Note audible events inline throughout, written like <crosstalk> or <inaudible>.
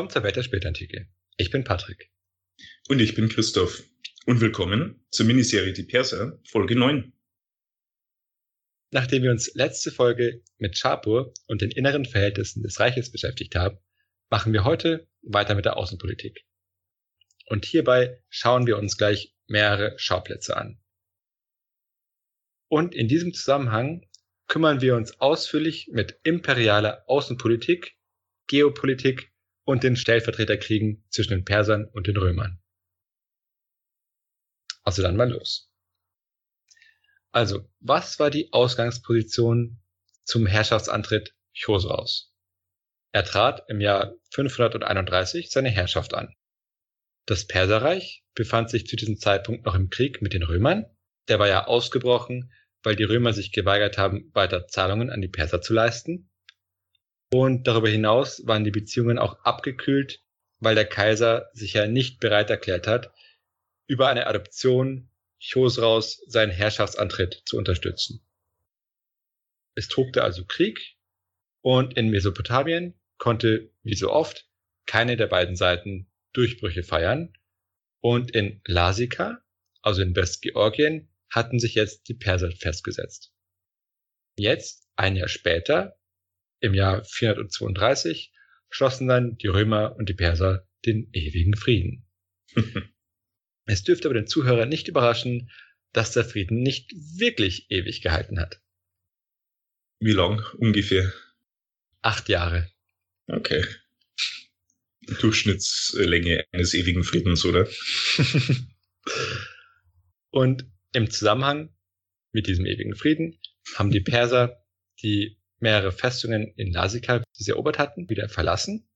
Willkommen zur Welt der Spätantike. Ich bin Patrick. Und ich bin Christoph. Und willkommen zur Miniserie Die Perser, Folge 9. Nachdem wir uns letzte Folge mit Schapur und den inneren Verhältnissen des Reiches beschäftigt haben, machen wir heute weiter mit der Außenpolitik. Und hierbei schauen wir uns gleich mehrere Schauplätze an. Und in diesem Zusammenhang kümmern wir uns ausführlich mit imperialer Außenpolitik, Geopolitik und den Stellvertreterkriegen zwischen den Persern und den Römern. Also dann mal los. Also, was war die Ausgangsposition zum Herrschaftsantritt Chosraus? Er trat im Jahr 531 seine Herrschaft an. Das Perserreich befand sich zu diesem Zeitpunkt noch im Krieg mit den Römern. Der war ja ausgebrochen, weil die Römer sich geweigert haben, weiter Zahlungen an die Perser zu leisten. Und darüber hinaus waren die Beziehungen auch abgekühlt, weil der Kaiser sich ja nicht bereit erklärt hat, über eine Adoption Chosraus seinen Herrschaftsantritt zu unterstützen. Es tobte also Krieg und in Mesopotamien konnte, wie so oft, keine der beiden Seiten Durchbrüche feiern und in Lasika, also in Westgeorgien, hatten sich jetzt die Perser festgesetzt. Jetzt, ein Jahr später, im Jahr 432, schlossen dann die Römer und die Perser den ewigen Frieden. <laughs> Es dürfte aber den Zuhörer nicht überraschen, dass der Frieden nicht wirklich ewig gehalten hat. Wie lang ungefähr? Acht Jahre. Okay. Durchschnittslänge eines ewigen Friedens, oder? <laughs> Und im Zusammenhang mit diesem ewigen Frieden haben die Perser, die mehrere Festungen in Lasika, die sie erobert hatten, wieder verlassen.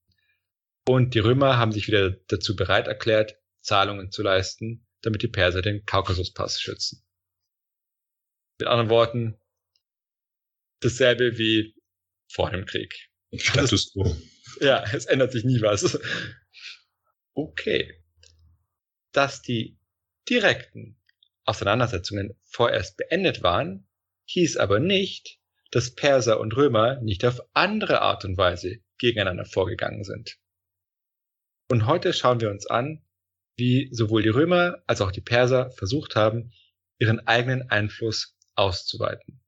Und die Römer haben sich wieder dazu bereit erklärt, Zahlungen zu leisten, damit die Perser den Kaukasuspass schützen. Mit anderen Worten, dasselbe wie vor dem Krieg. Status quo. Ja, es ändert sich nie was. Okay. Dass die direkten Auseinandersetzungen vorerst beendet waren, hieß aber nicht, dass Perser und Römer nicht auf andere Art und Weise gegeneinander vorgegangen sind. Und heute schauen wir uns an, wie sowohl die Römer als auch die Perser versucht haben, ihren eigenen Einfluss auszuweiten.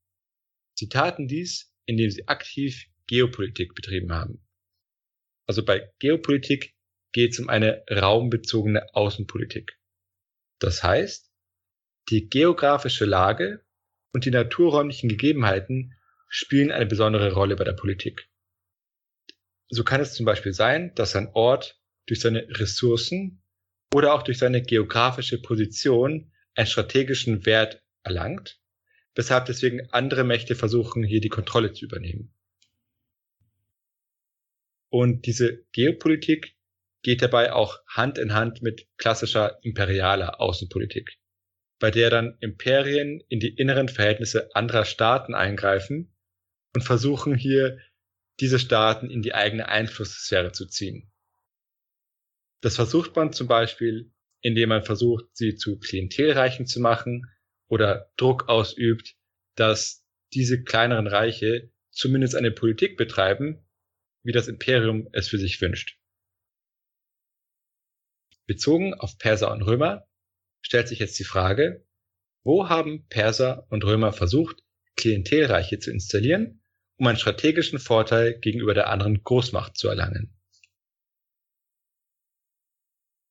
Sie taten dies, indem sie aktiv Geopolitik betrieben haben. Also bei Geopolitik geht es um eine raumbezogene Außenpolitik. Das heißt, die geografische Lage und die naturräumlichen Gegebenheiten spielen eine besondere Rolle bei der Politik. So kann es zum Beispiel sein, dass ein Ort durch seine Ressourcen oder auch durch seine geografische Position einen strategischen Wert erlangt, weshalb deswegen andere Mächte versuchen, hier die Kontrolle zu übernehmen. Und diese Geopolitik geht dabei auch Hand in Hand mit klassischer imperialer Außenpolitik, bei der dann Imperien in die inneren Verhältnisse anderer Staaten eingreifen und versuchen hier diese Staaten in die eigene Einflusssphäre zu ziehen. Das versucht man zum Beispiel, indem man versucht, sie zu Klientelreichen zu machen oder Druck ausübt, dass diese kleineren Reiche zumindest eine Politik betreiben, wie das Imperium es für sich wünscht. Bezogen auf Perser und Römer stellt sich jetzt die Frage, wo haben Perser und Römer versucht, Klientelreiche zu installieren, um einen strategischen Vorteil gegenüber der anderen Großmacht zu erlangen?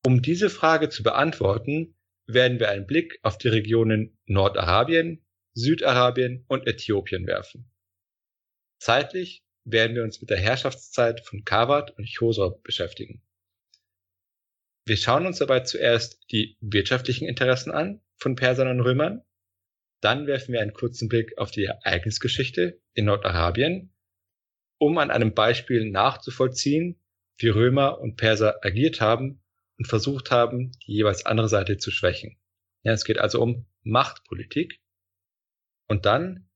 Um diese Frage zu beantworten, werden wir einen Blick auf die Regionen Nordarabien, Südarabien und Äthiopien werfen. Zeitlich werden wir uns mit der Herrschaftszeit von Kawat und Chosrob beschäftigen. Wir schauen uns dabei zuerst die wirtschaftlichen Interessen an von Persern und Römern. Dann werfen wir einen kurzen Blick auf die Ereignisgeschichte in Nordarabien, um an einem Beispiel nachzuvollziehen, wie Römer und Perser agiert haben und versucht haben, die jeweils andere Seite zu schwächen. Ja, es geht also um Machtpolitik. Und dann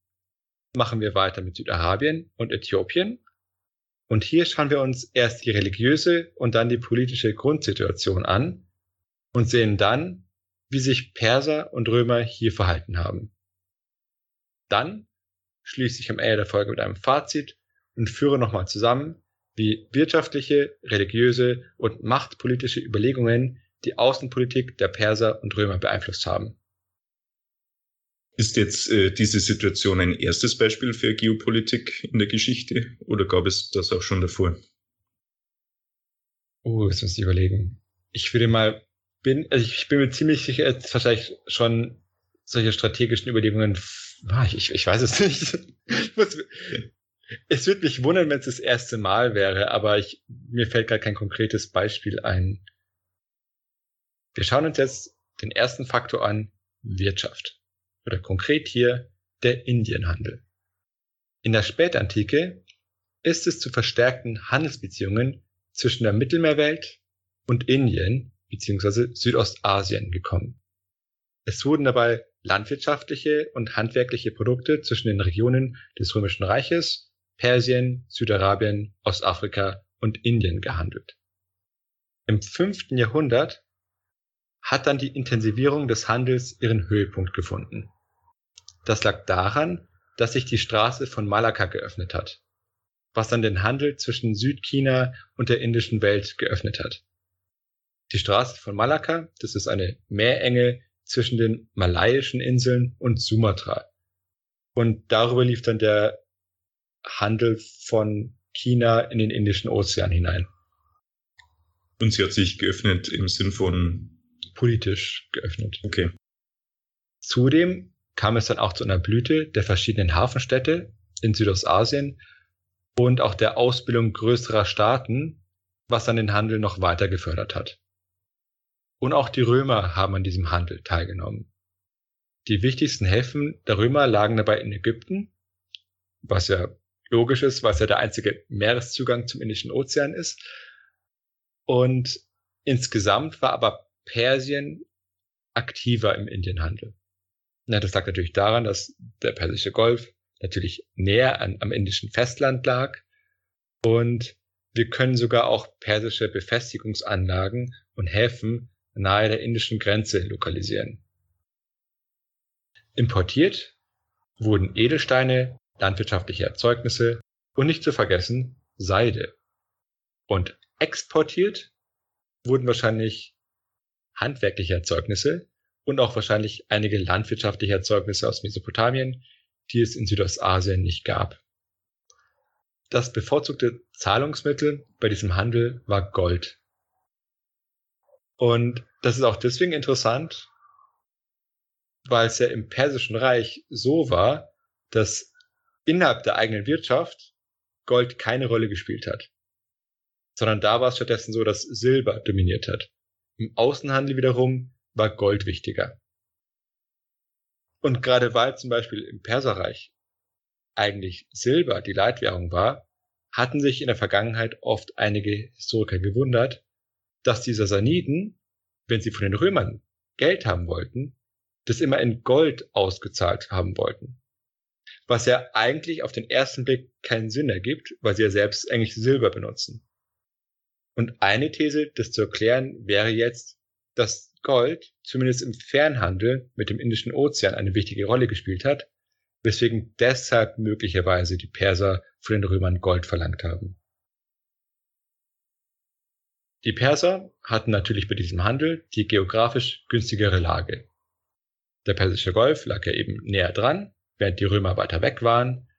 machen wir weiter mit Südarabien und Äthiopien. Und hier schauen wir uns erst die religiöse und dann die politische Grundsituation an und sehen dann, wie sich Perser und Römer hier verhalten haben. Dann schließe ich am Ende der Folge mit einem Fazit und führe nochmal zusammen, wie wirtschaftliche, religiöse und machtpolitische Überlegungen die Außenpolitik der Perser und Römer beeinflusst haben. Ist jetzt äh, diese Situation ein erstes Beispiel für Geopolitik in der Geschichte oder gab es das auch schon davor? Oh, jetzt muss ich überlegen. Ich würde mal, bin, also ich bin mir ziemlich sicher, dass wahrscheinlich schon solche strategischen Überlegungen, ah, ich, ich weiß es nicht. es würde mich wundern, wenn es das erste Mal wäre, aber ich, mir fällt gar kein konkretes Beispiel ein. Wir schauen uns jetzt den ersten Faktor an, Wirtschaft. Oder konkret hier der Indienhandel. In der Spätantike ist es zu verstärkten Handelsbeziehungen zwischen der Mittelmeerwelt und Indien bzw. Südostasien gekommen. Es wurden dabei landwirtschaftliche und handwerkliche Produkte zwischen den Regionen des Römischen Reiches, Persien, Südarabien, Ostafrika und Indien gehandelt. Im fünften Jahrhundert hat dann die Intensivierung des Handels ihren Höhepunkt gefunden. Das lag daran, dass sich die Straße von Malakka geöffnet hat, was dann den Handel zwischen Südchina und der indischen Welt geöffnet hat. Die Straße von Malakka, das ist eine Meerenge zwischen den malaiischen Inseln und Sumatra. Und darüber lief dann der Handel von China in den Indischen Ozean hinein. Und sie hat sich geöffnet im Sinn von politisch geöffnet. Okay. Zudem kam es dann auch zu einer Blüte der verschiedenen Hafenstädte in Südostasien und auch der Ausbildung größerer Staaten, was dann den Handel noch weiter gefördert hat. Und auch die Römer haben an diesem Handel teilgenommen. Die wichtigsten Häfen der Römer lagen dabei in Ägypten, was ja logisch ist, weil es ja der einzige Meereszugang zum Indischen Ozean ist. Und insgesamt war aber Persien aktiver im Indienhandel. Ja, das lag natürlich daran, dass der Persische Golf natürlich näher an, am indischen Festland lag und wir können sogar auch persische Befestigungsanlagen und Häfen nahe der indischen Grenze lokalisieren. Importiert wurden Edelsteine, landwirtschaftliche Erzeugnisse und nicht zu vergessen Seide. Und exportiert wurden wahrscheinlich handwerkliche Erzeugnisse und auch wahrscheinlich einige landwirtschaftliche Erzeugnisse aus Mesopotamien, die es in Südostasien nicht gab. Das bevorzugte Zahlungsmittel bei diesem Handel war Gold. Und das ist auch deswegen interessant, weil es ja im Persischen Reich so war, dass innerhalb der eigenen Wirtschaft Gold keine Rolle gespielt hat, sondern da war es stattdessen so, dass Silber dominiert hat. Im Außenhandel wiederum war Gold wichtiger. Und gerade weil zum Beispiel im Perserreich eigentlich Silber die Leitwährung war, hatten sich in der Vergangenheit oft einige Historiker gewundert, dass die Sassaniden, wenn sie von den Römern Geld haben wollten, das immer in Gold ausgezahlt haben wollten. Was ja eigentlich auf den ersten Blick keinen Sinn ergibt, weil sie ja selbst eigentlich Silber benutzen. Und eine These, das zu erklären, wäre jetzt, dass Gold zumindest im Fernhandel mit dem Indischen Ozean eine wichtige Rolle gespielt hat, weswegen deshalb möglicherweise die Perser von den Römern Gold verlangt haben. Die Perser hatten natürlich bei diesem Handel die geografisch günstigere Lage. Der Persische Golf lag ja eben näher dran, während die Römer weiter weg waren,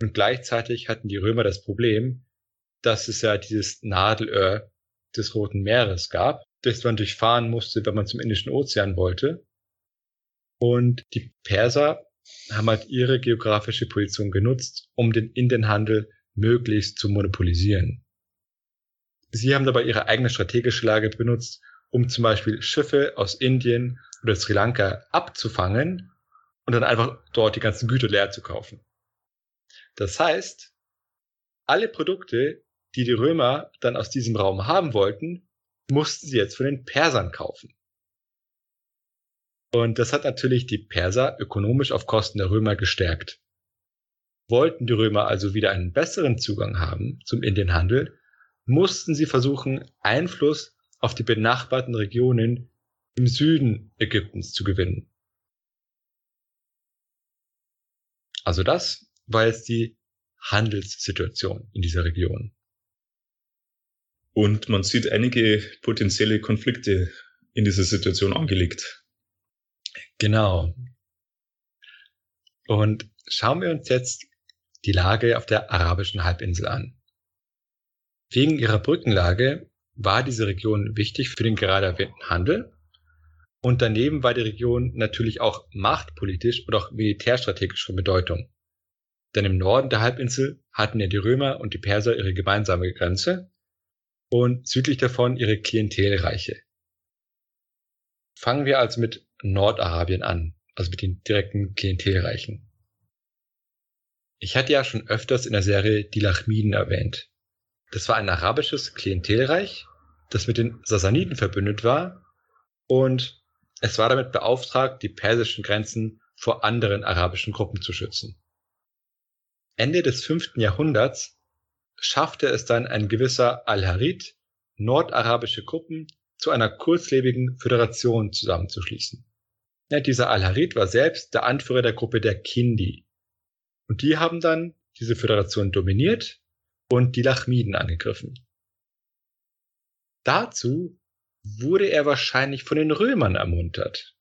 und gleichzeitig hatten die Römer das Problem, dass es ja dieses Nadelöhr des Roten Meeres gab, das man durchfahren musste, wenn man zum Indischen Ozean wollte. Und die Perser haben halt ihre geografische Position genutzt, um den Indienhandel möglichst zu monopolisieren. Sie haben dabei ihre eigene strategische Lage benutzt, um zum Beispiel Schiffe aus Indien oder Sri Lanka abzufangen und dann einfach dort die ganzen Güter leer zu kaufen. Das heißt, alle Produkte, die die Römer dann aus diesem Raum haben wollten, mussten sie jetzt von den Persern kaufen. Und das hat natürlich die Perser ökonomisch auf Kosten der Römer gestärkt. Wollten die Römer also wieder einen besseren Zugang haben zum Indienhandel, mussten sie versuchen, Einfluss auf die benachbarten Regionen im Süden Ägyptens zu gewinnen. Also das war jetzt die Handelssituation in dieser Region. Und man sieht einige potenzielle Konflikte in dieser Situation angelegt. Genau. Und schauen wir uns jetzt die Lage auf der arabischen Halbinsel an. Wegen ihrer Brückenlage war diese Region wichtig für den gerade erwähnten Handel und daneben war die Region natürlich auch machtpolitisch und auch militärstrategisch von Bedeutung. Denn im Norden der Halbinsel hatten ja die Römer und die Perser ihre gemeinsame Grenze und südlich davon ihre Klientelreiche. Fangen wir also mit Nordarabien an, also mit den direkten Klientelreichen. Ich hatte ja schon öfters in der Serie die Lachmiden erwähnt. Das war ein arabisches Klientelreich, das mit den Sassaniden verbündet war und es war damit beauftragt, die persischen Grenzen vor anderen arabischen Gruppen zu schützen. Ende des fünften Jahrhunderts schaffte es dann ein gewisser Al-Harid, nordarabische Gruppen zu einer kurzlebigen Föderation zusammenzuschließen. Ja, dieser Al-Harid war selbst der Anführer der Gruppe der Kindi. Und die haben dann diese Föderation dominiert und die Lachmiden angegriffen. Dazu wurde er wahrscheinlich von den Römern ermuntert.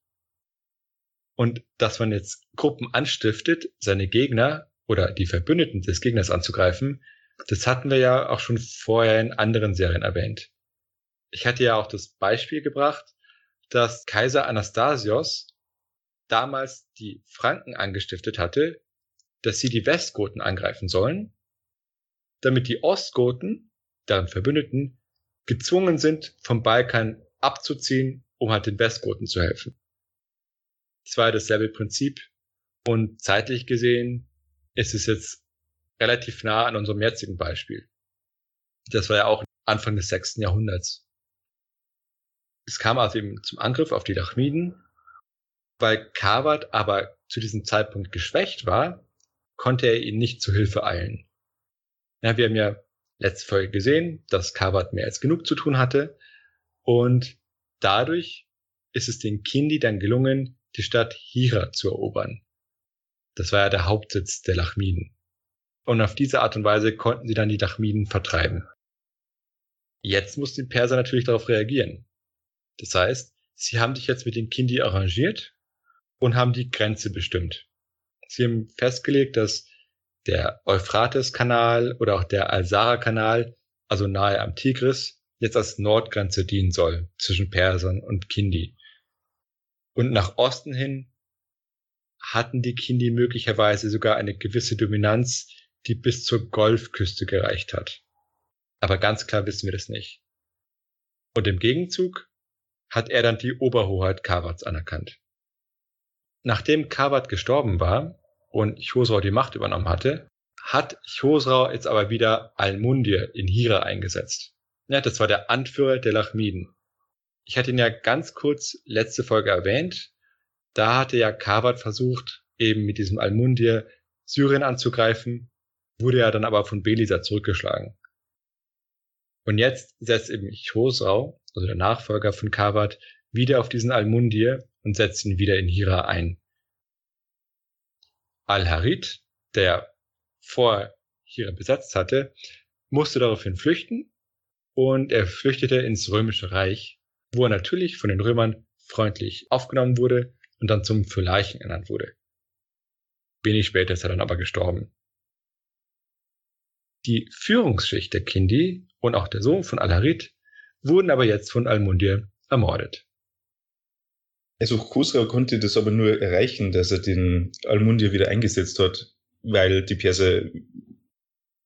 Und dass man jetzt Gruppen anstiftet, seine Gegner oder die Verbündeten des Gegners anzugreifen, das hatten wir ja auch schon vorher in anderen Serien erwähnt. Ich hatte ja auch das Beispiel gebracht, dass Kaiser Anastasios damals die Franken angestiftet hatte, dass sie die Westgoten angreifen sollen, damit die Ostgoten, deren Verbündeten, gezwungen sind, vom Balkan abzuziehen, um halt den Westgoten zu helfen. Es war dasselbe Prinzip und zeitlich gesehen ist es jetzt relativ nah an unserem jetzigen Beispiel. Das war ja auch Anfang des sechsten Jahrhunderts. Es kam also eben zum Angriff auf die Lachmiden. Weil Kawat aber zu diesem Zeitpunkt geschwächt war, konnte er ihnen nicht zu Hilfe eilen. Ja, wir haben ja letzte Folge gesehen, dass Kawat mehr als genug zu tun hatte und dadurch ist es den Kindi dann gelungen, die Stadt Hira zu erobern. Das war ja der Hauptsitz der Lachmiden. Und auf diese Art und Weise konnten sie dann die Lachmiden vertreiben. Jetzt mussten die Perser natürlich darauf reagieren. Das heißt, sie haben sich jetzt mit den Kindi arrangiert und haben die Grenze bestimmt. Sie haben festgelegt, dass der Euphrates-Kanal oder auch der Al-Sara-Kanal, also nahe am Tigris, jetzt als Nordgrenze dienen soll zwischen Persern und Kindi. Und nach Osten hin hatten die Kindi möglicherweise sogar eine gewisse Dominanz, die bis zur Golfküste gereicht hat. Aber ganz klar wissen wir das nicht. Und im Gegenzug hat er dann die Oberhoheit Kawats anerkannt. Nachdem Kawat gestorben war und Chosrau die Macht übernommen hatte, hat Chosrau jetzt aber wieder Almundir in Hira eingesetzt. Ja, das war der Anführer der Lachmiden. Ich hatte ihn ja ganz kurz letzte Folge erwähnt. Da hatte ja Kawat versucht, eben mit diesem Almundir Syrien anzugreifen, wurde ja dann aber von Belisa zurückgeschlagen. Und jetzt setzt eben Chosrau, also der Nachfolger von Kawat, wieder auf diesen Almundir und setzt ihn wieder in Hira ein. Al-Harid, der vor Hira besetzt hatte, musste daraufhin flüchten und er flüchtete ins Römische Reich, wo er natürlich von den Römern freundlich aufgenommen wurde und dann zum Fürleichen ernannt wurde. Wenig später ist er dann aber gestorben. Die Führungsschicht der Kindi und auch der Sohn von Al-Harid wurden aber jetzt von Al-Mundir ermordet. Also Khosrau konnte das aber nur erreichen, dass er den Almundir wieder eingesetzt hat, weil die Perser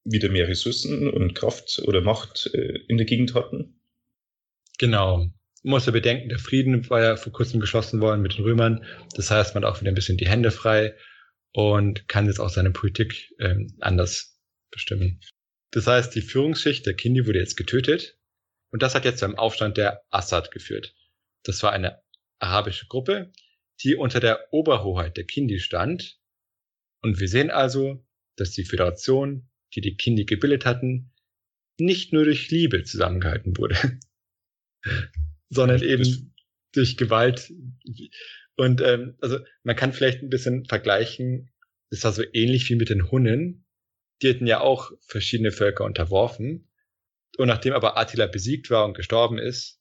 wieder mehr Ressourcen und Kraft oder Macht äh, in der Gegend hatten. Genau. Muss ja bedenken, der Frieden war ja vor kurzem geschlossen worden mit den Römern. Das heißt, man hat auch wieder ein bisschen die Hände frei und kann jetzt auch seine Politik ähm, anders bestimmen. Das heißt, die Führungsschicht der Kindi wurde jetzt getötet und das hat jetzt zu einem Aufstand der Assad geführt. Das war eine arabische Gruppe, die unter der Oberhoheit der Kindi stand. Und wir sehen also, dass die Föderation, die die Kindi gebildet hatten, nicht nur durch Liebe zusammengehalten wurde, <laughs> sondern eben durch Gewalt. Und ähm, also man kann vielleicht ein bisschen vergleichen, es war so ähnlich wie mit den Hunnen. Die hatten ja auch verschiedene Völker unterworfen. Und nachdem aber Attila besiegt war und gestorben ist,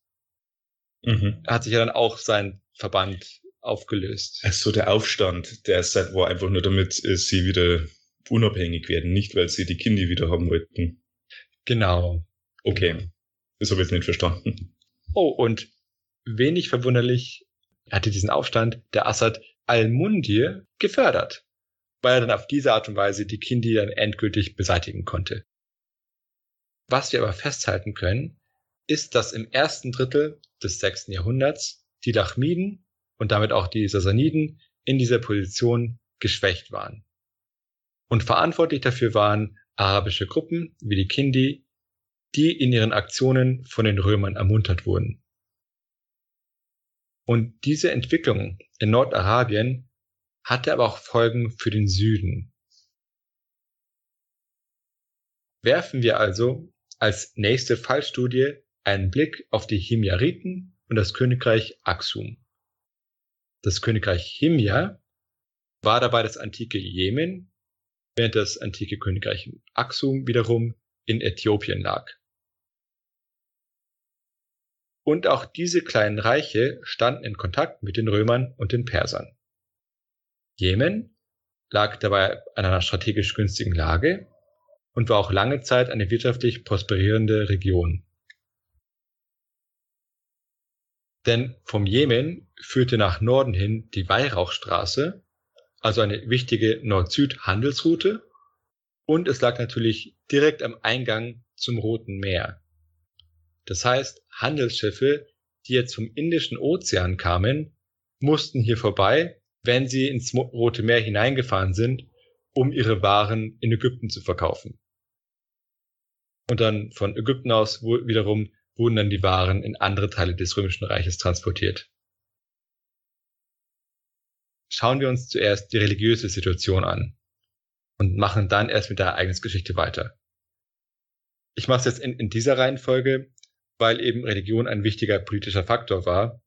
mhm. hat sich ja dann auch sein Verband aufgelöst. Also der Aufstand, der ist war einfach nur damit äh, sie wieder unabhängig werden, nicht weil sie die Kinder wieder haben wollten. Genau. Okay. Genau. Das habe ich jetzt nicht verstanden. Oh, und wenig verwunderlich hatte diesen Aufstand der Assad Al-Mundir gefördert, weil er dann auf diese Art und Weise die Kindi dann endgültig beseitigen konnte. Was wir aber festhalten können, ist, dass im ersten Drittel des sechsten Jahrhunderts die Lachmiden und damit auch die Sassaniden in dieser Position geschwächt waren. Und verantwortlich dafür waren arabische Gruppen wie die Kindi, die in ihren Aktionen von den Römern ermuntert wurden. Und diese Entwicklung in Nordarabien hatte aber auch Folgen für den Süden. Werfen wir also als nächste Fallstudie einen Blick auf die Himyariten und das Königreich Aksum. Das Königreich Himyar war dabei das antike Jemen, während das antike Königreich Aksum wiederum in Äthiopien lag. Und auch diese kleinen Reiche standen in Kontakt mit den Römern und den Persern. Jemen lag dabei an einer strategisch günstigen Lage und war auch lange Zeit eine wirtschaftlich prosperierende Region. Denn vom Jemen führte nach Norden hin die Weihrauchstraße, also eine wichtige Nord-Süd-Handelsroute, und es lag natürlich direkt am Eingang zum Roten Meer. Das heißt, Handelsschiffe, die jetzt vom Indischen Ozean kamen, mussten hier vorbei, wenn sie ins Rote Meer hineingefahren sind, um ihre Waren in Ägypten zu verkaufen. Und dann von Ägypten aus wiederum wurden dann die Waren in andere Teile des Römischen Reiches transportiert. Schauen wir uns zuerst die religiöse Situation an und machen dann erst mit der Ereignisgeschichte weiter. Ich mache es jetzt in, in dieser Reihenfolge, weil eben Religion ein wichtiger politischer Faktor war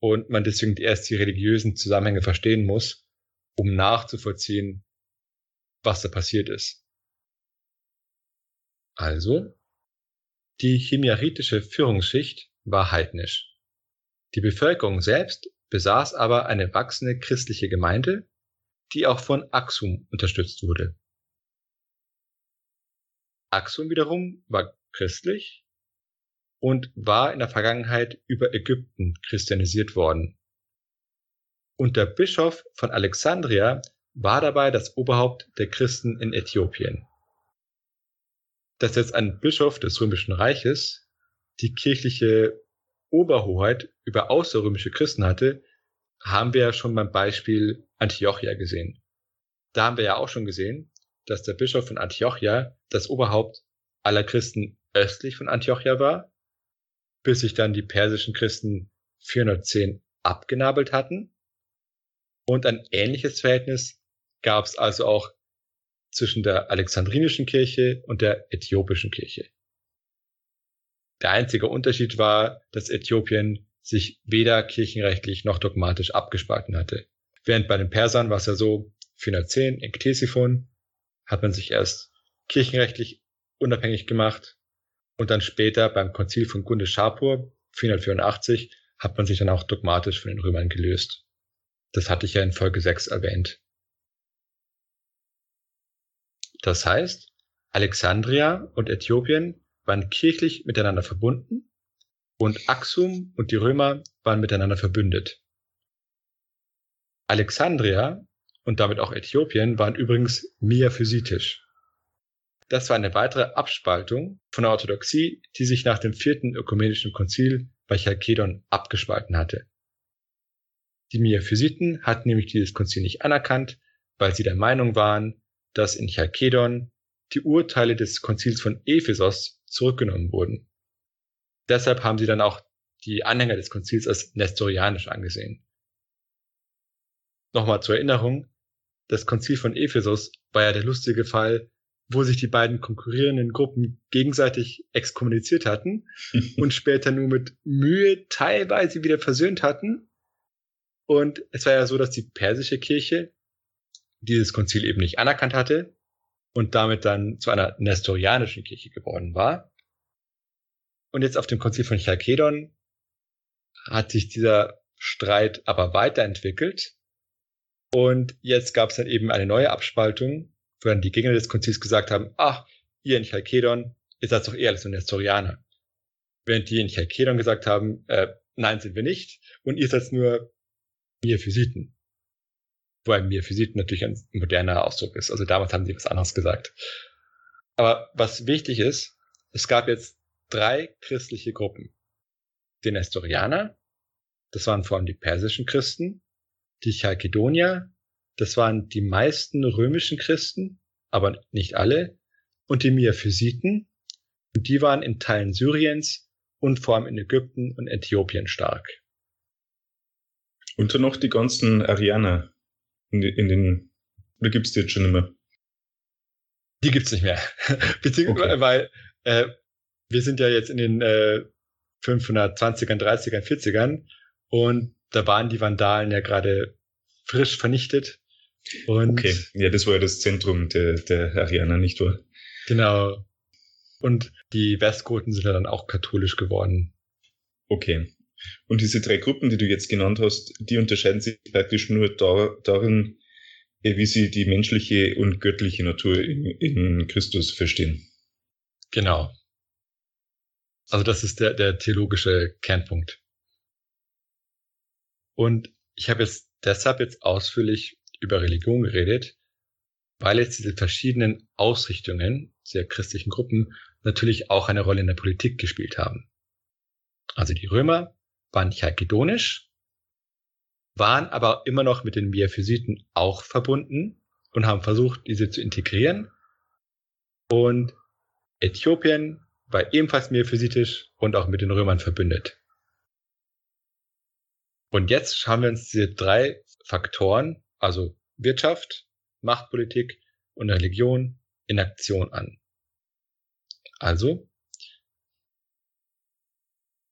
und man deswegen erst die religiösen Zusammenhänge verstehen muss, um nachzuvollziehen, was da passiert ist. Also, die chimiaritische Führungsschicht war heidnisch. Die Bevölkerung selbst besaß aber eine wachsende christliche Gemeinde, die auch von Axum unterstützt wurde. Axum wiederum war christlich und war in der Vergangenheit über Ägypten christianisiert worden. Und der Bischof von Alexandria war dabei das Oberhaupt der Christen in Äthiopien. Dass jetzt ein Bischof des Römischen Reiches die kirchliche Oberhoheit über außerrömische Christen hatte, haben wir ja schon beim Beispiel Antiochia gesehen. Da haben wir ja auch schon gesehen, dass der Bischof von Antiochia das Oberhaupt aller Christen östlich von Antiochia war bis sich dann die persischen Christen 410 abgenabelt hatten. Und ein ähnliches Verhältnis gab es also auch zwischen der alexandrinischen Kirche und der äthiopischen Kirche. Der einzige Unterschied war, dass Äthiopien sich weder kirchenrechtlich noch dogmatisch abgespalten hatte. Während bei den Persern war es ja so, 410 in Ktesiphon hat man sich erst kirchenrechtlich unabhängig gemacht und dann später beim Konzil von Gunde Schapur 484 hat man sich dann auch dogmatisch von den Römern gelöst. Das hatte ich ja in Folge 6 erwähnt. Das heißt, Alexandria und Äthiopien waren kirchlich miteinander verbunden und Axum und die Römer waren miteinander verbündet. Alexandria und damit auch Äthiopien waren übrigens miaphysitisch. Das war eine weitere Abspaltung von der Orthodoxie, die sich nach dem vierten ökumenischen Konzil bei Chalkedon abgespalten hatte. Die Miaphysiten hatten nämlich dieses Konzil nicht anerkannt, weil sie der Meinung waren, dass in Chalkedon die Urteile des Konzils von Ephesos zurückgenommen wurden. Deshalb haben sie dann auch die Anhänger des Konzils als nestorianisch angesehen. Nochmal zur Erinnerung, das Konzil von Ephesus war ja der lustige Fall, wo sich die beiden konkurrierenden Gruppen gegenseitig exkommuniziert hatten <laughs> und später nur mit Mühe teilweise wieder versöhnt hatten. Und es war ja so, dass die persische Kirche dieses Konzil eben nicht anerkannt hatte und damit dann zu einer nestorianischen Kirche geworden war. Und jetzt auf dem Konzil von Chalkedon hat sich dieser Streit aber weiterentwickelt. Und jetzt gab es dann eben eine neue Abspaltung, wo dann die Gegner des Konzils gesagt haben, ach, ihr in Chalkedon, ihr seid doch eher als Nestorianer. Während die in Chalkedon gesagt haben, äh, nein, sind wir nicht. Und ihr seid nur Miophysiten. Wobei Miophysiten natürlich ein moderner Ausdruck ist. Also damals haben sie was anderes gesagt. Aber was wichtig ist, es gab jetzt drei christliche Gruppen. Die Nestorianer, das waren vor allem die persischen Christen, die Chalkedonier, das waren die meisten römischen Christen, aber nicht alle, und die Miaphysiten, und die waren in Teilen Syriens und vor allem in Ägypten und Äthiopien stark. Und dann noch die ganzen Arianer in, in den, oder gibt's die jetzt schon immer? Die gibt's nicht mehr. <laughs> Beziehungsweise, okay. weil äh, wir sind ja jetzt in den äh, 520ern, 30ern, 40ern und da waren die Vandalen ja gerade frisch vernichtet. Und okay, ja, das war ja das Zentrum der, der Arianer, nicht wahr? Genau. Und die Westgoten sind ja dann auch katholisch geworden. Okay. Und diese drei Gruppen, die du jetzt genannt hast, die unterscheiden sich praktisch nur da, darin, äh, wie sie die menschliche und göttliche Natur in, in Christus verstehen. Genau. Also das ist der, der theologische Kernpunkt. Und ich habe jetzt deshalb jetzt ausführlich über Religion geredet, weil jetzt diese verschiedenen Ausrichtungen der christlichen Gruppen natürlich auch eine Rolle in der Politik gespielt haben. Also die Römer waren chalkedonisch, waren aber immer noch mit den Miaphysiten auch verbunden und haben versucht, diese zu integrieren. Und Äthiopien war ebenfalls miaphysitisch und auch mit den Römern verbündet. Und jetzt schauen wir uns diese drei Faktoren, also Wirtschaft, Machtpolitik und Religion in Aktion an. Also,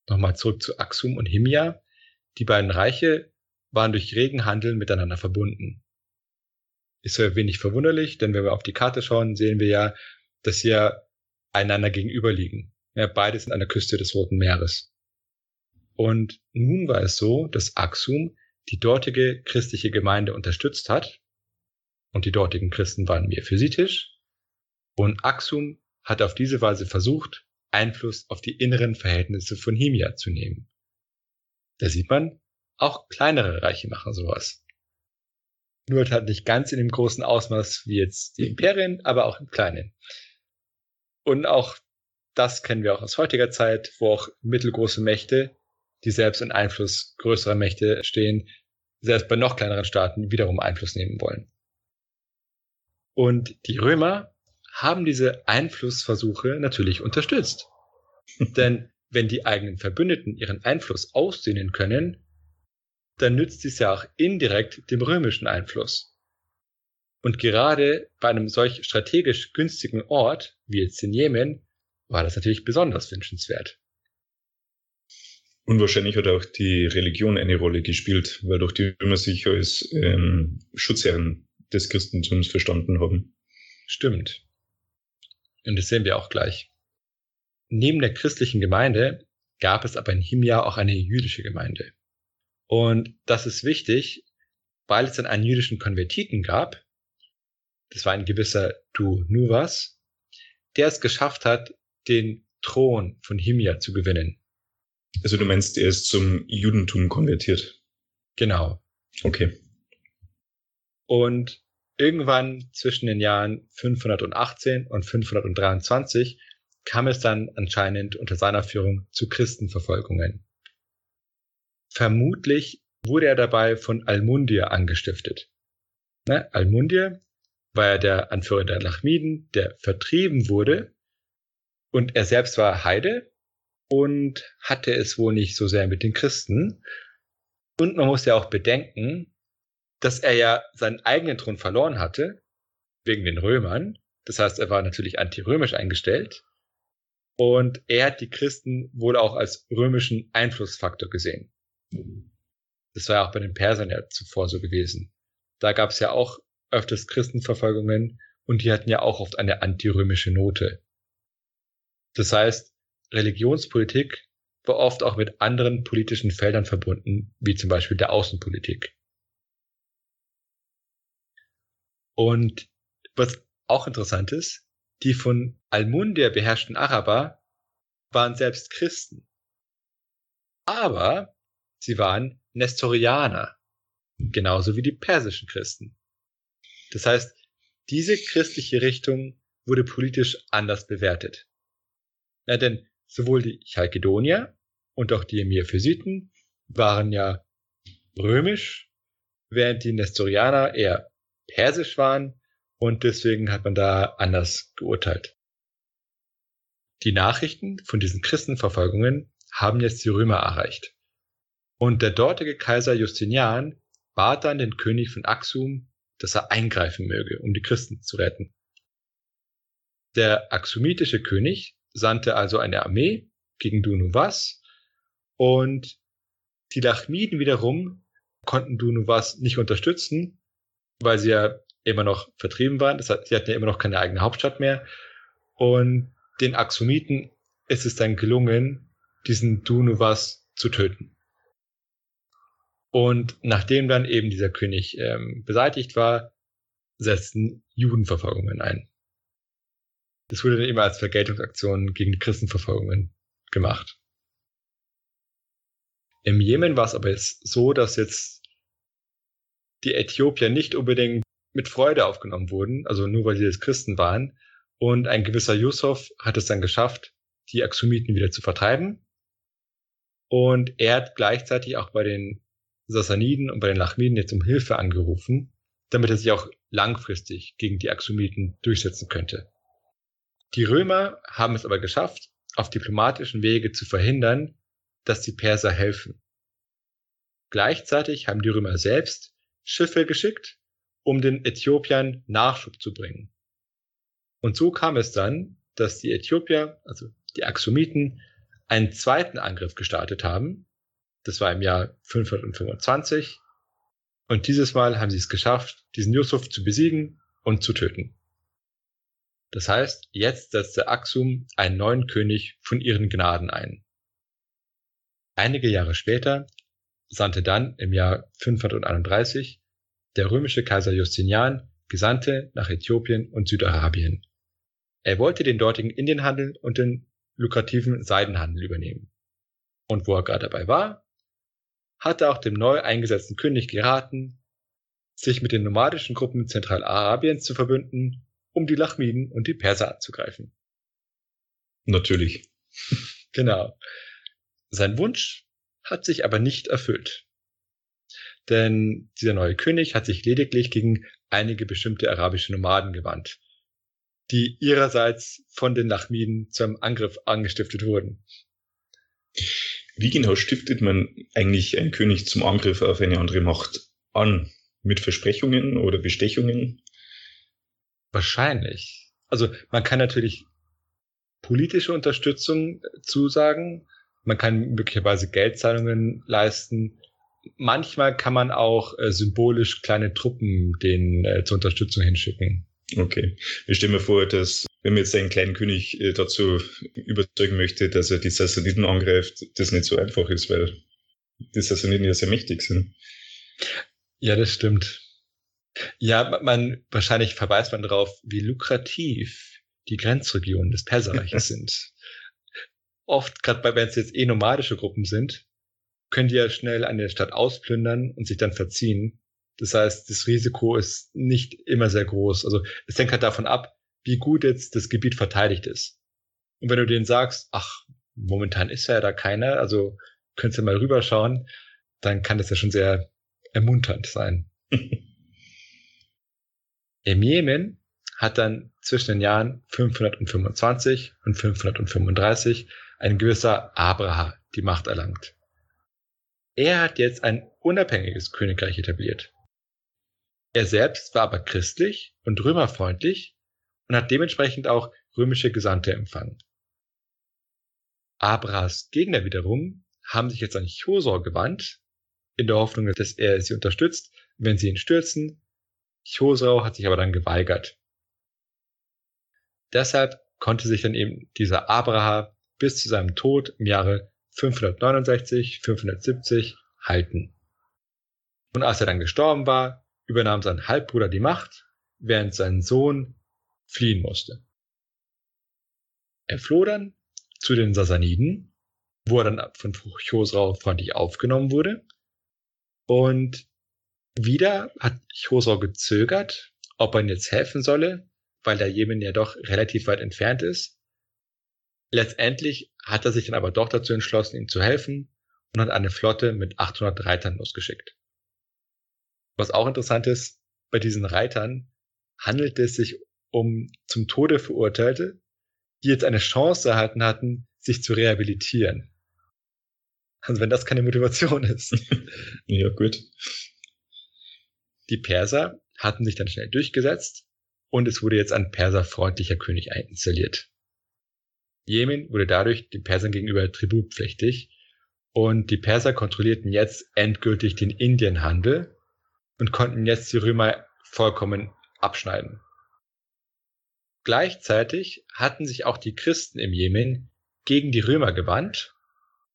nochmal zurück zu Axum und Himia. Die beiden Reiche waren durch regen Handel miteinander verbunden. Ist ja wenig verwunderlich, denn wenn wir auf die Karte schauen, sehen wir ja, dass sie ja einander gegenüberliegen. Ja, beide sind an der Küste des Roten Meeres. Und nun war es so, dass Axum die dortige christliche Gemeinde unterstützt hat. Und die dortigen Christen waren mephisitisch. Und Axum hat auf diese Weise versucht, Einfluss auf die inneren Verhältnisse von Himia zu nehmen. Da sieht man, auch kleinere Reiche machen sowas. Nur halt nicht ganz in dem großen Ausmaß wie jetzt die Imperien, aber auch im kleinen. Und auch das kennen wir auch aus heutiger Zeit, wo auch mittelgroße Mächte die selbst in Einfluss größerer Mächte stehen, selbst bei noch kleineren Staaten wiederum Einfluss nehmen wollen. Und die Römer haben diese Einflussversuche natürlich unterstützt. <laughs> Denn wenn die eigenen Verbündeten ihren Einfluss ausdehnen können, dann nützt dies ja auch indirekt dem römischen Einfluss. Und gerade bei einem solch strategisch günstigen Ort wie jetzt in Jemen war das natürlich besonders wünschenswert. Und wahrscheinlich hat auch die Religion eine Rolle gespielt, weil doch die Römer sich als ähm, Schutzherren des Christentums verstanden haben. Stimmt. Und das sehen wir auch gleich. Neben der christlichen Gemeinde gab es aber in Himja auch eine jüdische Gemeinde. Und das ist wichtig, weil es dann einen jüdischen Konvertiten gab. Das war ein gewisser Du Nuvas, der es geschafft hat, den Thron von Himja zu gewinnen. Also du meinst, er ist zum Judentum konvertiert? Genau. Okay. Und irgendwann zwischen den Jahren 518 und 523 kam es dann anscheinend unter seiner Führung zu Christenverfolgungen. Vermutlich wurde er dabei von Almundir angestiftet. Ne? Almundir war ja der Anführer der Lachmiden, der vertrieben wurde und er selbst war Heide und hatte es wohl nicht so sehr mit den Christen. Und man muss ja auch bedenken, dass er ja seinen eigenen Thron verloren hatte, wegen den Römern. Das heißt, er war natürlich antirömisch eingestellt. Und er hat die Christen wohl auch als römischen Einflussfaktor gesehen. Das war ja auch bei den Persern ja zuvor so gewesen. Da gab es ja auch öfters Christenverfolgungen und die hatten ja auch oft eine antirömische Note. Das heißt, Religionspolitik war oft auch mit anderen politischen Feldern verbunden, wie zum Beispiel der Außenpolitik. Und was auch interessant ist, die von Almundia beherrschten Araber waren selbst Christen. Aber sie waren Nestorianer, genauso wie die persischen Christen. Das heißt, diese christliche Richtung wurde politisch anders bewertet. Ja, denn sowohl die Chalkedonier und auch die Emir-Physiten waren ja römisch, während die Nestorianer eher persisch waren und deswegen hat man da anders geurteilt. Die Nachrichten von diesen Christenverfolgungen haben jetzt die Römer erreicht. Und der dortige Kaiser Justinian bat dann den König von Axum, dass er eingreifen möge, um die Christen zu retten. Der axumitische König sandte also eine Armee gegen Dunuvas und die Lachmiden wiederum konnten Dunuvas nicht unterstützen, weil sie ja immer noch vertrieben waren. Das heißt, sie hatten ja immer noch keine eigene Hauptstadt mehr. Und den Axumiten ist es dann gelungen, diesen Dunuvas zu töten. Und nachdem dann eben dieser König ähm, beseitigt war, setzten Judenverfolgungen ein. Das wurde dann immer als Vergeltungsaktion gegen die Christenverfolgungen gemacht. Im Jemen war es aber jetzt so, dass jetzt die Äthiopier nicht unbedingt mit Freude aufgenommen wurden, also nur weil sie jetzt Christen waren. Und ein gewisser Yusuf hat es dann geschafft, die Axumiten wieder zu vertreiben. Und er hat gleichzeitig auch bei den Sassaniden und bei den Lachmiden jetzt um Hilfe angerufen, damit er sich auch langfristig gegen die Axumiten durchsetzen könnte. Die Römer haben es aber geschafft, auf diplomatischen Wege zu verhindern, dass die Perser helfen. Gleichzeitig haben die Römer selbst Schiffe geschickt, um den Äthiopiern Nachschub zu bringen. Und so kam es dann, dass die Äthiopier, also die Axumiten, einen zweiten Angriff gestartet haben. Das war im Jahr 525. Und dieses Mal haben sie es geschafft, diesen Yusuf zu besiegen und zu töten. Das heißt, jetzt setzte Axum einen neuen König von ihren Gnaden ein. Einige Jahre später sandte dann im Jahr 531 der römische Kaiser Justinian Gesandte nach Äthiopien und Südarabien. Er wollte den dortigen Indienhandel und den lukrativen Seidenhandel übernehmen. Und wo er gerade dabei war, hatte auch dem neu eingesetzten König geraten, sich mit den nomadischen Gruppen Zentralarabiens zu verbünden, um die Lachmiden und die Perser anzugreifen. Natürlich. <laughs> Genau. Sein Wunsch hat sich aber nicht erfüllt. Denn dieser neue König hat sich lediglich gegen einige bestimmte arabische Nomaden gewandt, die ihrerseits von den Lachmiden zum Angriff angestiftet wurden. Wie genau stiftet man eigentlich einen König zum Angriff auf eine andere Macht an? Mit Versprechungen oder Bestechungen? Wahrscheinlich. Also man kann natürlich politische Unterstützung zusagen, man kann möglicherweise Geldzahlungen leisten. Manchmal kann man auch äh, symbolisch kleine Truppen denen äh, zur Unterstützung hinschicken. Okay. Ich stelle mir vor, dass wenn man jetzt einen kleinen König äh, dazu überzeugen möchte, dass er die Sassaniden angreift, das nicht so einfach ist, weil die Sassaniden ja sehr mächtig sind. Ja, das stimmt. Ja, man wahrscheinlich verweist man darauf, wie lukrativ die Grenzregionen des Perserreiches <laughs> sind oft, gerade wenn es jetzt eh nomadische Gruppen sind, können die ja schnell eine Stadt ausplündern und sich dann verziehen. Das heißt, das Risiko ist nicht immer sehr groß. Also es hängt halt davon ab, wie gut jetzt das Gebiet verteidigt ist. Und wenn du denen sagst, ach, momentan ist ja da keiner, also könntest du mal rüberschauen, dann kann das ja schon sehr ermunternd sein. <laughs> Im Jemen hat dann zwischen den Jahren 525 und 535 ein gewisser Abraha die Macht erlangt. Er hat jetzt ein unabhängiges Königreich etabliert. Er selbst war aber christlich und römerfreundlich und hat dementsprechend auch römische Gesandte empfangen. Abrahas Gegner wiederum haben sich jetzt an Chosor gewandt, in der Hoffnung, dass er sie unterstützt, wenn sie ihn stürzen. Chosrau hat sich aber dann geweigert. Deshalb konnte sich dann eben dieser Abraha bis zu seinem Tod im Jahre 569, 570 halten. Und als er dann gestorben war, übernahm sein Halbbruder die Macht, während sein Sohn fliehen musste. Er floh dann zu den Sasaniden, wo er dann von Chosrau freundlich aufgenommen wurde. Und wieder hat Chosrau gezögert, ob er ihm jetzt helfen solle, weil der Jemen ja doch relativ weit entfernt ist. Letztendlich hat er sich dann aber doch dazu entschlossen, ihm zu helfen und hat eine Flotte mit 800 Reitern losgeschickt. Was auch interessant ist, bei diesen Reitern handelt es sich um zum Tode Verurteilte, die jetzt eine Chance erhalten hatten, sich zu rehabilitieren. Also wenn das keine Motivation ist. <laughs> ja, gut. Die Perser hatten sich dann schnell durchgesetzt und es wurde jetzt ein perserfreundlicher König installiert. Jemen wurde dadurch den Persern gegenüber tributpflichtig und die Perser kontrollierten jetzt endgültig den Indienhandel und konnten jetzt die Römer vollkommen abschneiden. Gleichzeitig hatten sich auch die Christen im Jemen gegen die Römer gewandt,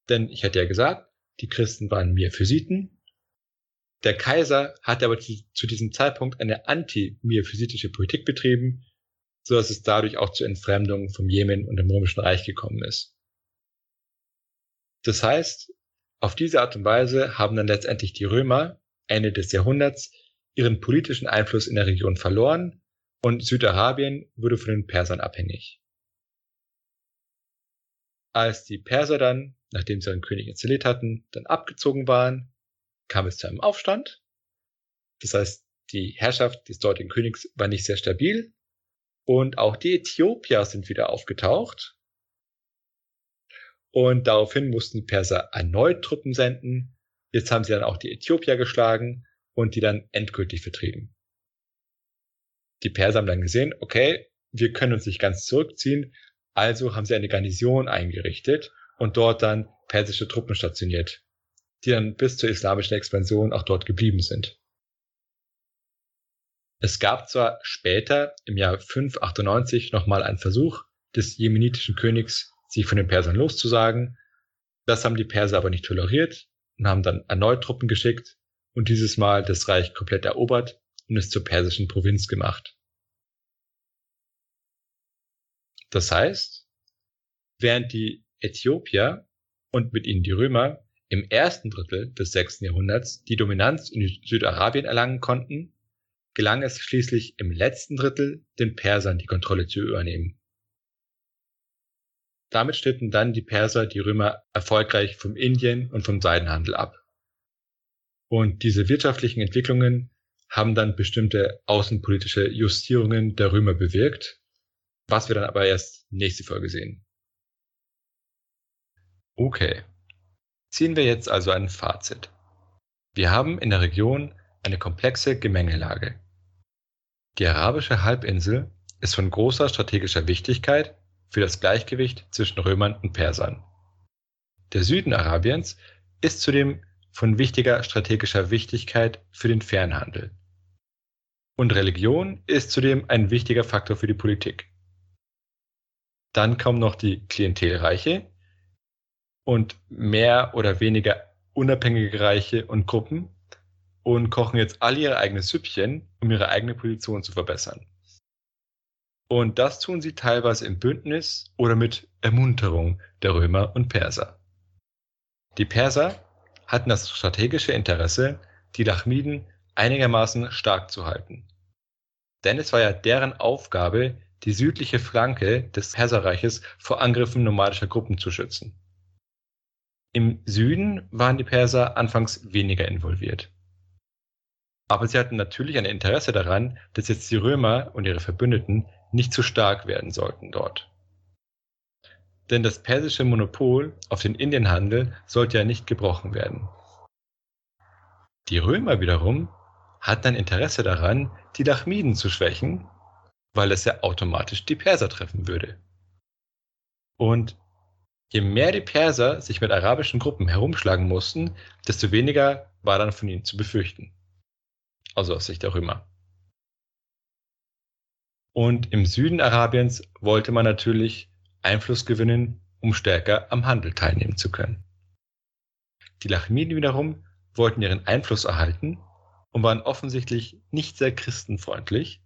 denn ich hatte ja gesagt, die Christen waren Miaphysiten. Der Kaiser hatte aber zu, zu diesem Zeitpunkt eine anti-miaphysitische Politik betrieben, so dass es dadurch auch zur Entfremdung vom Jemen und dem Römischen Reich gekommen ist. Das heißt, auf diese Art und Weise haben dann letztendlich die Römer Ende des Jahrhunderts ihren politischen Einfluss in der Region verloren und Südarabien wurde von den Persern abhängig. Als die Perser dann, nachdem sie ihren König installiert hatten, dann abgezogen waren, kam es zu einem Aufstand. Das heißt, die Herrschaft des dortigen Königs war nicht sehr stabil und auch die Äthiopier sind wieder aufgetaucht. Und daraufhin mussten die Perser erneut Truppen senden. Jetzt haben sie dann auch die Äthiopier geschlagen und die dann endgültig vertrieben. Die Perser haben dann gesehen, okay, wir können uns nicht ganz zurückziehen, also haben sie eine Garnison eingerichtet und dort dann persische Truppen stationiert, die dann bis zur islamischen Expansion auch dort geblieben sind. Es gab zwar später im Jahr 598 nochmal einen Versuch des jemenitischen Königs, sich von den Persern loszusagen. Das haben die Perser aber nicht toleriert und haben dann erneut Truppen geschickt und dieses Mal das Reich komplett erobert und es zur persischen Provinz gemacht. Das heißt, während die Äthiopier und mit ihnen die Römer im ersten Drittel des sechsten Jahrhunderts die Dominanz in Südarabien erlangen konnten, gelang es schließlich im letzten Drittel den Persern die Kontrolle zu übernehmen. Damit schnitten dann die Perser die Römer erfolgreich vom Indien und vom Seidenhandel ab. Und diese wirtschaftlichen Entwicklungen haben dann bestimmte außenpolitische Justierungen der Römer bewirkt, was wir dann aber erst nächste Folge sehen. Okay. Ziehen wir jetzt also ein Fazit. Wir haben in der Region eine komplexe Gemengelage. Die arabische Halbinsel ist von großer strategischer Wichtigkeit für das Gleichgewicht zwischen Römern und Persern. Der Süden Arabiens ist zudem von wichtiger strategischer Wichtigkeit für den Fernhandel. Und Religion ist zudem ein wichtiger Faktor für die Politik. Dann kommen noch die Klientelreiche und mehr oder weniger unabhängige Reiche und Gruppen und kochen jetzt alle ihre eigene Süppchen, um ihre eigene Position zu verbessern. Und das tun sie teilweise im Bündnis oder mit Ermunterung der Römer und Perser. Die Perser hatten das strategische Interesse, die Lachmiden einigermaßen stark zu halten. Denn es war ja deren Aufgabe, die südliche Flanke des Perserreiches vor Angriffen nomadischer Gruppen zu schützen. Im Süden waren die Perser anfangs weniger involviert. Aber sie hatten natürlich ein Interesse daran, dass jetzt die Römer und ihre Verbündeten nicht zu stark werden sollten dort. Denn das persische Monopol auf den Indienhandel sollte ja nicht gebrochen werden. Die Römer wiederum hat ein Interesse daran, die Lachmiden zu schwächen, weil es ja automatisch die Perser treffen würde. Und je mehr die Perser sich mit arabischen Gruppen herumschlagen mussten, desto weniger war dann von ihnen zu befürchten. Also aus Sicht der Römer. Und im Süden Arabiens wollte man natürlich Einfluss gewinnen um stärker am Handel teilnehmen zu können. Die Lachemiden wiederum wollten ihren Einfluss erhalten und waren offensichtlich nicht sehr christenfreundlich.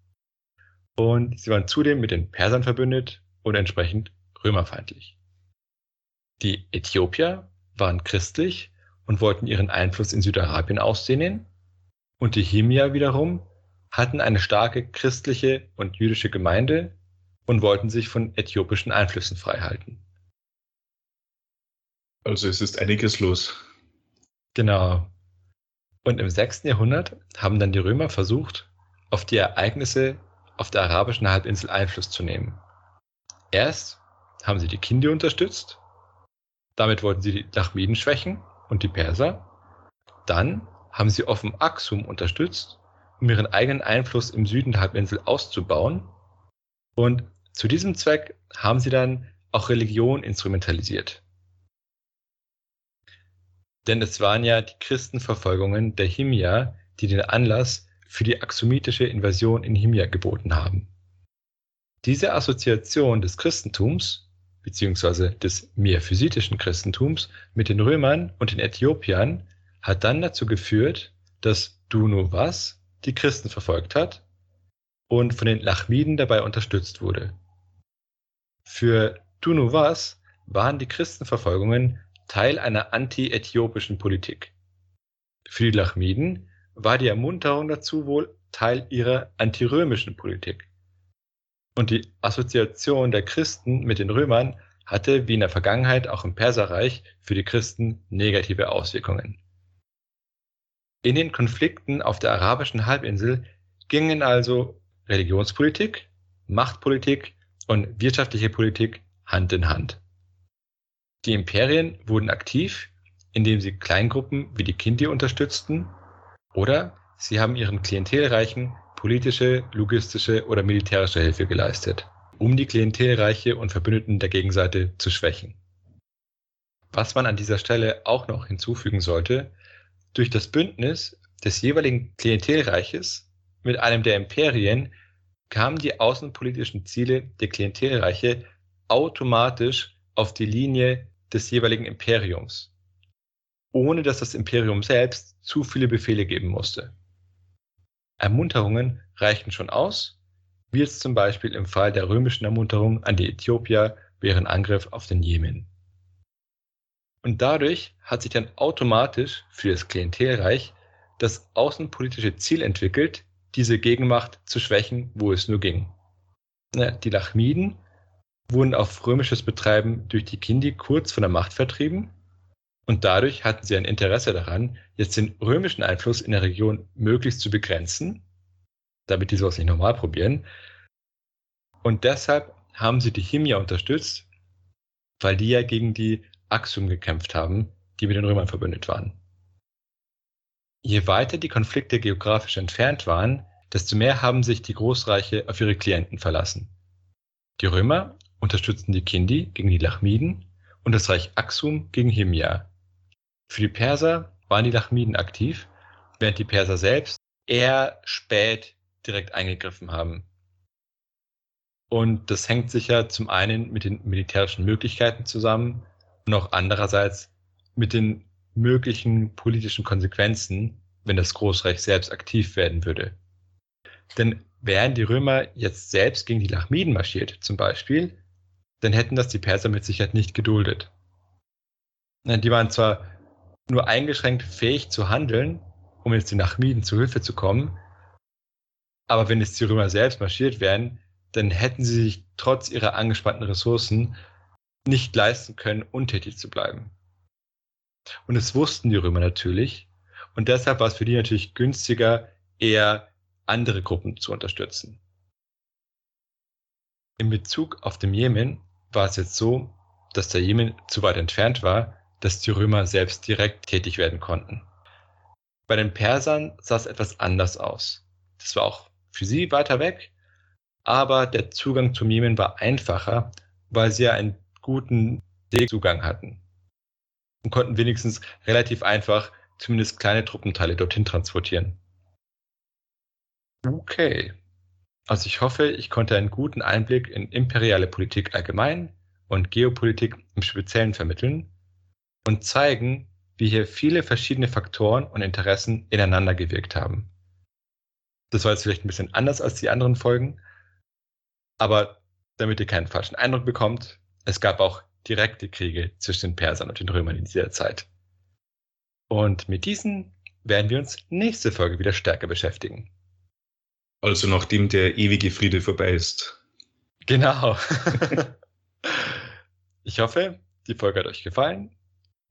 Und sie waren zudem mit den Persern verbündet und entsprechend römerfeindlich. Die Äthiopier waren christlich und wollten ihren Einfluss in Südarabien ausdehnen. Und die Himia wiederum hatten eine starke christliche und jüdische Gemeinde und wollten sich von äthiopischen Einflüssen freihalten. Also es ist einiges los. Genau. Und im 6. Jahrhundert haben dann die Römer versucht, auf die Ereignisse auf der arabischen Halbinsel Einfluss zu nehmen. Erst haben sie die Kindi unterstützt, damit wollten sie die Lachmiden schwächen und die Perser. Dann haben sie offen Aksum unterstützt, um ihren eigenen Einfluss im Süden der Halbinsel auszubauen. Und zu diesem Zweck haben sie dann auch Religion instrumentalisiert. Denn es waren ja die Christenverfolgungen der Himyar, die den Anlass für die axumitische Invasion in Himyar geboten haben. Diese Assoziation des Christentums bzw. des miaphysitischen Christentums mit den Römern und den Äthiopiern hat dann dazu geführt, dass Dunuvas die Christen verfolgt hat und von den Lachmiden dabei unterstützt wurde. Für Dunuvas waren die Christenverfolgungen Teil einer anti-äthiopischen Politik. Für die Lachmiden war die Ermunterung dazu wohl Teil ihrer antirömischen Politik. Und die Assoziation der Christen mit den Römern hatte wie in der Vergangenheit auch im Perserreich für die Christen negative Auswirkungen. In den Konflikten auf der arabischen Halbinsel gingen also Religionspolitik, Machtpolitik und wirtschaftliche Politik Hand in Hand. Die Imperien wurden aktiv, indem sie Kleingruppen wie die Kindi unterstützten oder sie haben ihren Klientelreichen politische, logistische oder militärische Hilfe geleistet, um die Klientelreiche und Verbündeten der Gegenseite zu schwächen. Was man an dieser Stelle auch noch hinzufügen sollte, durch das Bündnis des jeweiligen Klientelreiches mit einem der Imperien kamen die außenpolitischen Ziele der Klientelreiche automatisch auf die Linie des jeweiligen Imperiums, ohne dass das Imperium selbst zu viele Befehle geben musste. Ermunterungen reichten schon aus, wie jetzt zum Beispiel im Fall der römischen Ermunterung an die Äthiopier während Angriff auf den Jemen. Und dadurch hat sich dann automatisch für das Klientelreich das außenpolitische Ziel entwickelt, diese Gegenmacht zu schwächen, wo es nur ging. Die Lachmiden wurden auf römisches Betreiben durch die Kindi kurz von der Macht vertrieben und dadurch hatten sie ein Interesse daran, jetzt den römischen Einfluss in der Region möglichst zu begrenzen, damit die sowas nicht normal probieren. Und deshalb haben sie die Himia unterstützt, weil die ja gegen die Axum gekämpft haben, die mit den Römern verbündet waren. Je weiter die Konflikte geografisch entfernt waren, desto mehr haben sich die Großreiche auf ihre Klienten verlassen. Die Römer unterstützten die Kindi gegen die Lachmiden und das Reich Axum gegen Himyar. Für die Perser waren die Lachmiden aktiv, während die Perser selbst eher spät direkt eingegriffen haben. Und das hängt sicher zum einen mit den militärischen Möglichkeiten zusammen und auch andererseits mit den möglichen politischen Konsequenzen, wenn das Großreich selbst aktiv werden würde. Denn wären die Römer jetzt selbst gegen die Lachmiden marschiert, zum Beispiel, dann hätten das die Perser mit Sicherheit nicht geduldet. Die waren zwar nur eingeschränkt fähig zu handeln, um jetzt den Nachmiden zu Hilfe zu kommen, aber wenn jetzt die Römer selbst marschiert wären, dann hätten sie sich trotz ihrer angespannten Ressourcen nicht leisten können, untätig zu bleiben. Und es wussten die Römer natürlich, und deshalb war es für die natürlich günstiger, eher andere Gruppen zu unterstützen. In Bezug auf den Jemen war es jetzt so, dass der Jemen zu weit entfernt war, dass die Römer selbst direkt tätig werden konnten. Bei den Persern sah es etwas anders aus. Das war auch für sie weiter weg, aber der Zugang zum Jemen war einfacher, weil sie ja einen guten Seezugang hatten und konnten wenigstens relativ einfach zumindest kleine Truppenteile dorthin transportieren. Okay. Also ich hoffe, ich konnte einen guten Einblick in imperiale Politik allgemein und Geopolitik im Speziellen vermitteln und zeigen, wie hier viele verschiedene Faktoren und Interessen ineinander gewirkt haben. Das war jetzt vielleicht ein bisschen anders als die anderen Folgen, aber damit ihr keinen falschen Eindruck bekommt, es gab auch direkte Kriege zwischen den Persern und den Römern in dieser Zeit. Und mit diesen werden wir uns nächste Folge wieder stärker beschäftigen. Also nachdem der ewige Friede vorbei ist. Genau. <laughs> <laughs> ich hoffe, die Folge hat euch gefallen.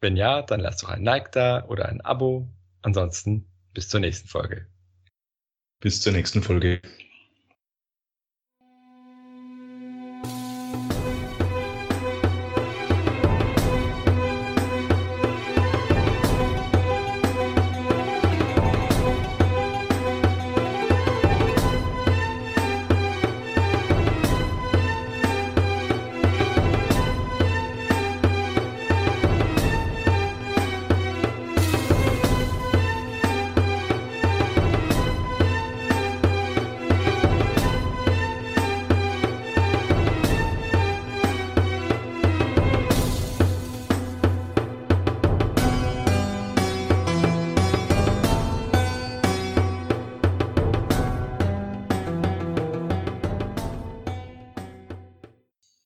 Wenn ja, dann lasst doch ein Like da oder ein Abo. Ansonsten bis zur nächsten Folge. Bis zur nächsten Folge.